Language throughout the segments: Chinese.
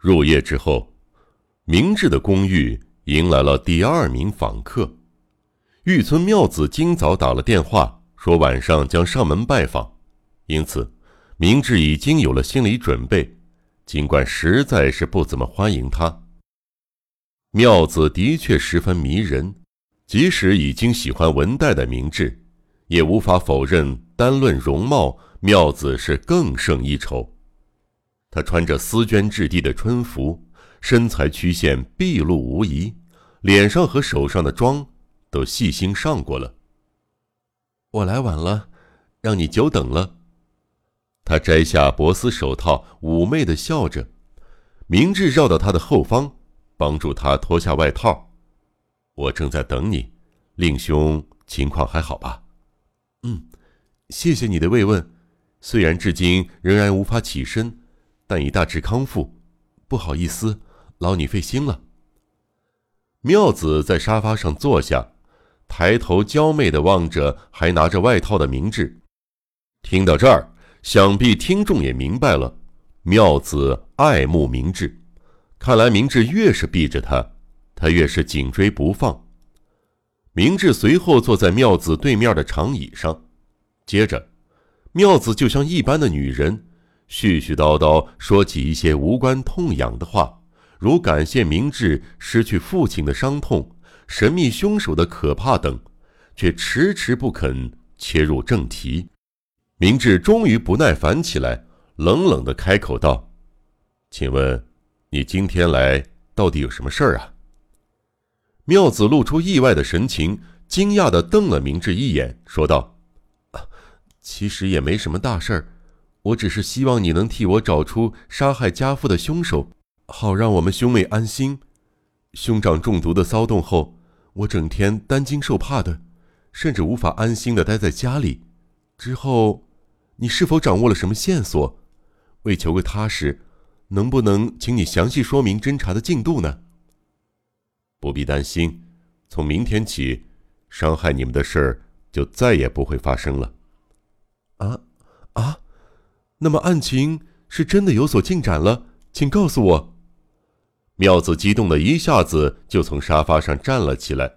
入夜之后，明智的公寓迎来了第二名访客。玉村妙子今早打了电话，说晚上将上门拜访，因此明智已经有了心理准备。尽管实在是不怎么欢迎他，妙子的确十分迷人。即使已经喜欢文代的明智，也无法否认单论容貌，妙子是更胜一筹。她穿着丝绢质地的春服，身材曲线毕露无遗，脸上和手上的妆都细心上过了。我来晚了，让你久等了。他摘下薄丝手套，妩媚的笑着。明智绕到他的后方，帮助他脱下外套。我正在等你，令兄情况还好吧？嗯，谢谢你的慰问。虽然至今仍然无法起身。但已大致康复，不好意思，劳你费心了。妙子在沙发上坐下，抬头娇媚的望着还拿着外套的明智。听到这儿，想必听众也明白了，妙子爱慕明智。看来明智越是避着他，他越是紧追不放。明智随后坐在妙子对面的长椅上，接着，妙子就像一般的女人。絮絮叨叨说起一些无关痛痒的话，如感谢明智失去父亲的伤痛、神秘凶手的可怕等，却迟迟不肯切入正题。明智终于不耐烦起来，冷冷的开口道：“请问，你今天来到底有什么事儿啊？”妙子露出意外的神情，惊讶的瞪了明智一眼，说道：“其实也没什么大事儿。”我只是希望你能替我找出杀害家父的凶手，好让我们兄妹安心。兄长中毒的骚动后，我整天担惊受怕的，甚至无法安心的待在家里。之后，你是否掌握了什么线索？为求个踏实，能不能请你详细说明侦查的进度呢？不必担心，从明天起，伤害你们的事儿就再也不会发生了。啊，啊！那么案情是真的有所进展了，请告诉我。妙子激动的一下子就从沙发上站了起来，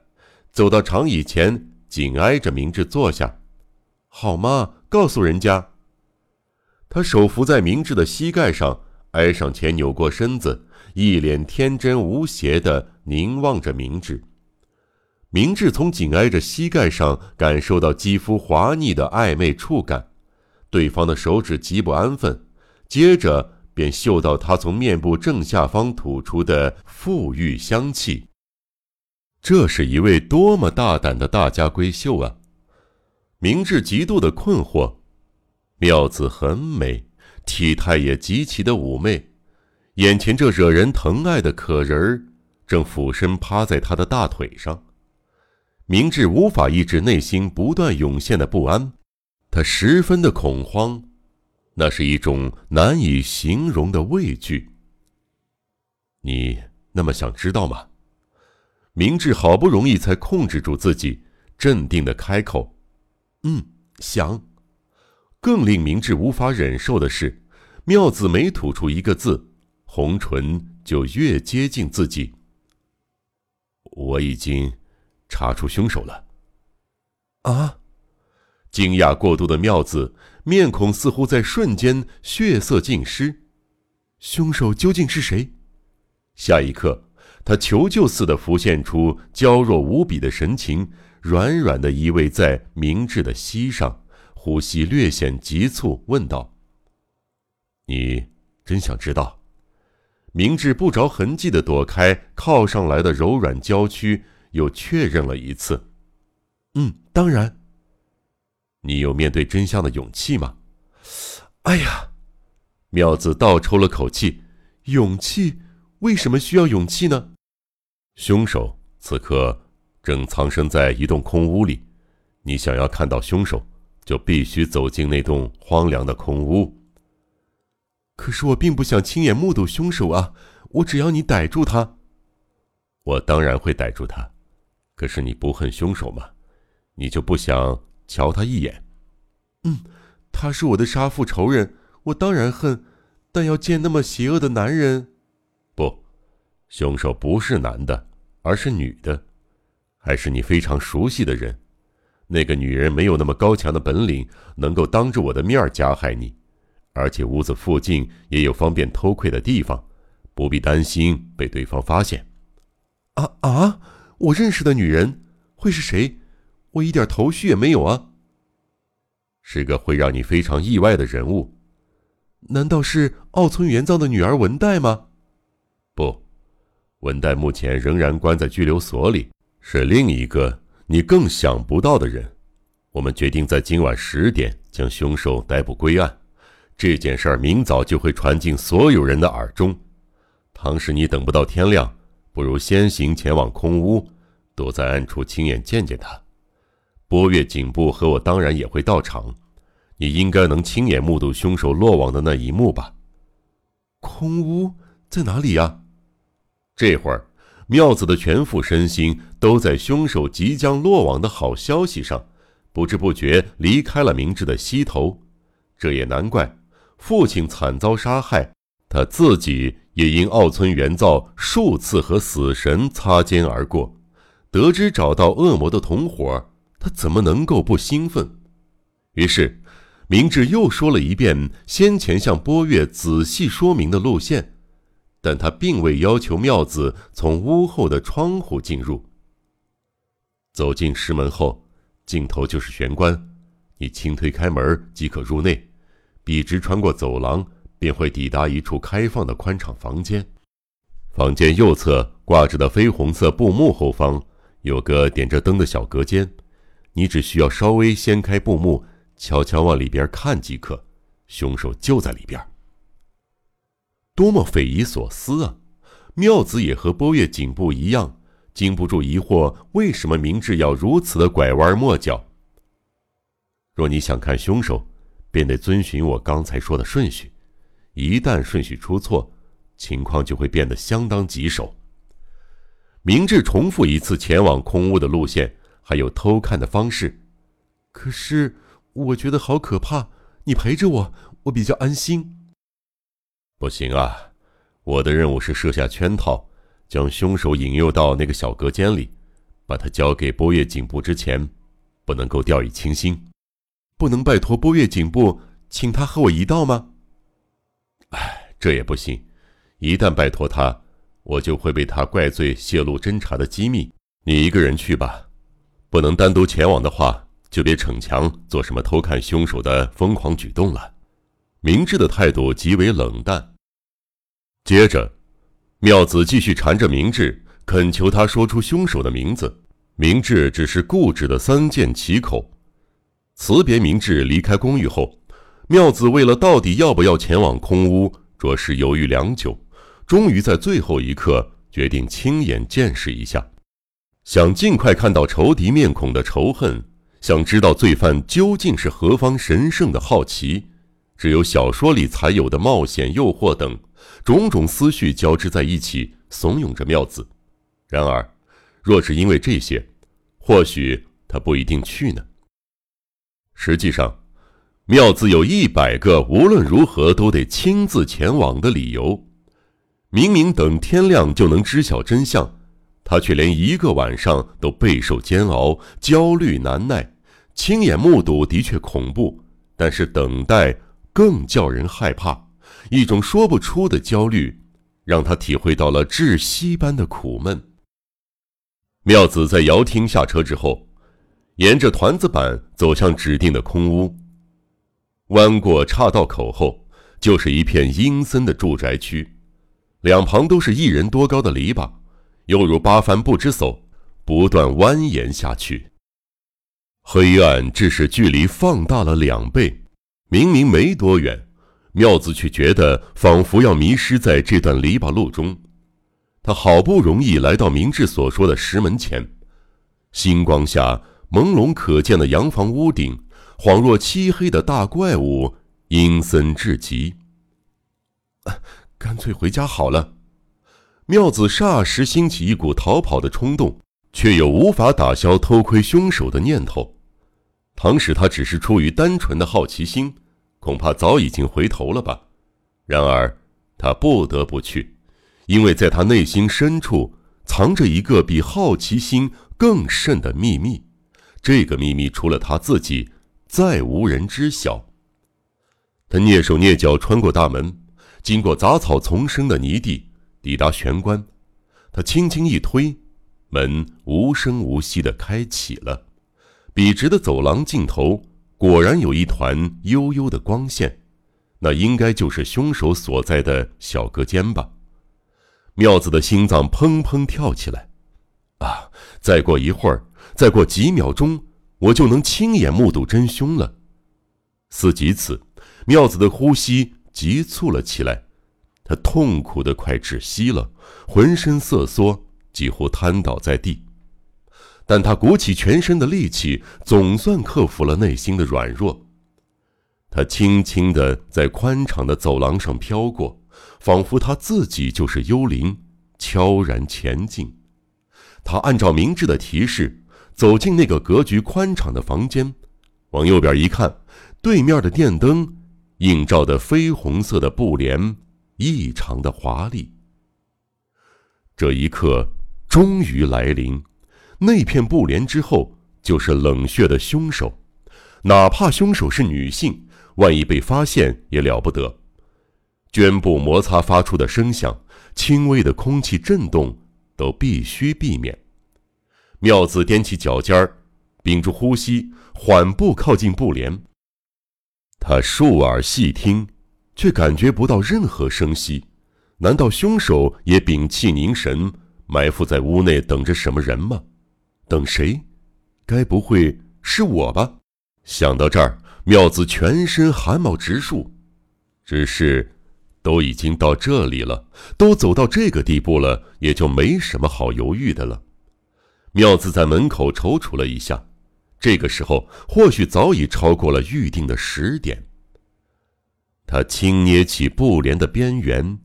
走到长椅前，紧挨着明智坐下。好吗？告诉人家。他手扶在明智的膝盖上，挨上前扭过身子，一脸天真无邪的凝望着明智。明智从紧挨着膝盖上感受到肌肤滑腻的暧昧触感。对方的手指极不安分，接着便嗅到他从面部正下方吐出的馥郁香气。这是一位多么大胆的大家闺秀啊！明智极度的困惑。妙子很美，体态也极其的妩媚，眼前这惹人疼爱的可人儿正俯身趴在他的大腿上。明智无法抑制内心不断涌现的不安。他十分的恐慌，那是一种难以形容的畏惧。你那么想知道吗？明智好不容易才控制住自己，镇定的开口：“嗯，想。”更令明智无法忍受的是，妙子每吐出一个字，红唇就越接近自己。我已经查出凶手了。啊！惊讶过度的妙子，面孔似乎在瞬间血色尽失。凶手究竟是谁？下一刻，他求救似的浮现出娇弱无比的神情，软软的依偎在明智的膝上，呼吸略显急促，问道：“你真想知道？”明智不着痕迹的躲开靠上来的柔软娇躯，又确认了一次：“嗯，当然。”你有面对真相的勇气吗？哎呀，妙子倒抽了口气。勇气？为什么需要勇气呢？凶手此刻正藏身在一栋空屋里。你想要看到凶手，就必须走进那栋荒凉的空屋。可是我并不想亲眼目睹凶手啊！我只要你逮住他。我当然会逮住他。可是你不恨凶手吗？你就不想？瞧他一眼，嗯，他是我的杀父仇人，我当然恨，但要见那么邪恶的男人，不凶手不是男的，而是女的，还是你非常熟悉的人。那个女人没有那么高强的本领，能够当着我的面加害你，而且屋子附近也有方便偷窥的地方，不必担心被对方发现。啊啊！我认识的女人会是谁？我一点头绪也没有啊。是个会让你非常意外的人物。难道是奥村元藏的女儿文代吗？不，文代目前仍然关在拘留所里，是另一个你更想不到的人。我们决定在今晚十点将凶手逮捕归案，这件事儿明早就会传进所有人的耳中。倘使你等不到天亮，不如先行前往空屋，躲在暗处亲眼见见他。波月警部和我当然也会到场，你应该能亲眼目睹凶手落网的那一幕吧？空屋在哪里呀？这会儿，妙子的全副身心都在凶手即将落网的好消息上，不知不觉离开了明智的西头。这也难怪，父亲惨遭杀害，他自己也因奥村元造数次和死神擦肩而过，得知找到恶魔的同伙。他怎么能够不兴奋？于是，明智又说了一遍先前向波月仔细说明的路线，但他并未要求妙子从屋后的窗户进入。走进石门后，尽头就是玄关，你轻推开门即可入内，笔直穿过走廊，便会抵达一处开放的宽敞房间。房间右侧挂着的绯红色布幕后方，有个点着灯的小隔间。你只需要稍微掀开布幕，悄悄往里边看即可，凶手就在里边。多么匪夷所思啊！妙子也和波月颈部一样，禁不住疑惑：为什么明智要如此的拐弯抹角？若你想看凶手，便得遵循我刚才说的顺序。一旦顺序出错，情况就会变得相当棘手。明智重复一次前往空屋的路线。还有偷看的方式，可是我觉得好可怕。你陪着我，我比较安心。不行啊，我的任务是设下圈套，将凶手引诱到那个小隔间里，把他交给波月警部之前，不能够掉以轻心。不能拜托波月警部，请他和我一道吗？哎，这也不行。一旦拜托他，我就会被他怪罪泄露侦查的机密。你一个人去吧。不能单独前往的话，就别逞强做什么偷看凶手的疯狂举动了。明智的态度极为冷淡。接着，妙子继续缠着明智，恳求他说出凶手的名字。明智只是固执的三缄其口。辞别明智离开公寓后，妙子为了到底要不要前往空屋，着实犹豫良久，终于在最后一刻决定亲眼见识一下。想尽快看到仇敌面孔的仇恨，想知道罪犯究竟是何方神圣的好奇，只有小说里才有的冒险、诱惑等种种思绪交织在一起，怂恿着妙子。然而，若是因为这些，或许他不一定去呢。实际上，妙子有一百个无论如何都得亲自前往的理由。明明等天亮就能知晓真相。他却连一个晚上都备受煎熬、焦虑难耐，亲眼目睹的确恐怖，但是等待更叫人害怕。一种说不出的焦虑，让他体会到了窒息般的苦闷。妙子在瑶厅下车之后，沿着团子板走向指定的空屋。弯过岔道口后，就是一片阴森的住宅区，两旁都是一人多高的篱笆。犹如八帆不知所，不断蜿蜒下去。黑暗致使距离放大了两倍，明明没多远，妙子却觉得仿佛要迷失在这段篱笆路中。他好不容易来到明智所说的石门前，星光下朦胧可见的洋房屋顶，恍若漆黑的大怪物，阴森至极。干脆回家好了。妙子霎时兴起一股逃跑的冲动，却又无法打消偷窥凶手的念头。倘使他只是出于单纯的好奇心，恐怕早已经回头了吧。然而，他不得不去，因为在他内心深处藏着一个比好奇心更甚的秘密，这个秘密除了他自己，再无人知晓。他蹑手蹑脚穿过大门，经过杂草丛生的泥地，抵达玄关。他轻轻一推，门无声无息地开启了。笔直的走廊尽头，果然有一团幽幽的光线，那应该就是凶手所在的小隔间吧。妙子的心脏砰砰跳起来，啊！再过一会儿，再过几秒钟，我就能亲眼目睹真凶了。思及此，妙子的呼吸急促了起来，他痛苦的快窒息了，浑身瑟缩，几乎瘫倒在地。但他鼓起全身的力气，总算克服了内心的软弱。他轻轻地在宽敞的走廊上飘过。仿佛他自己就是幽灵，悄然前进。他按照明智的提示，走进那个格局宽敞的房间，往右边一看，对面的电灯映照的绯红色的布帘异常的华丽。这一刻终于来临，那片布帘之后就是冷血的凶手，哪怕凶手是女性，万一被发现也了不得。绢布摩擦发出的声响，轻微的空气震动，都必须避免。妙子踮起脚尖儿，屏住呼吸，缓步靠近布帘。他竖耳细听，却感觉不到任何声息。难道凶手也屏气凝神，埋伏在屋内等着什么人吗？等谁？该不会是我吧？想到这儿，妙子全身汗毛直竖。只是。都已经到这里了，都走到这个地步了，也就没什么好犹豫的了。妙子在门口踌躇了一下，这个时候或许早已超过了预定的十点。他轻捏起布帘的边缘，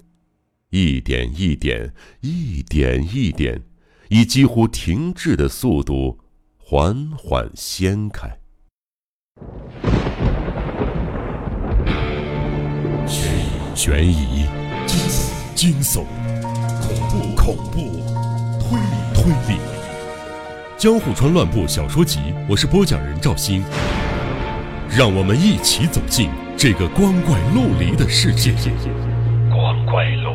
一点一点，一点一点，以几乎停滞的速度缓缓掀开。悬疑、惊悚、恐怖、恐怖、推理、推理，《江户川乱步小说集》，我是播讲人赵鑫，让我们一起走进这个光怪陆离的世界。光怪陆。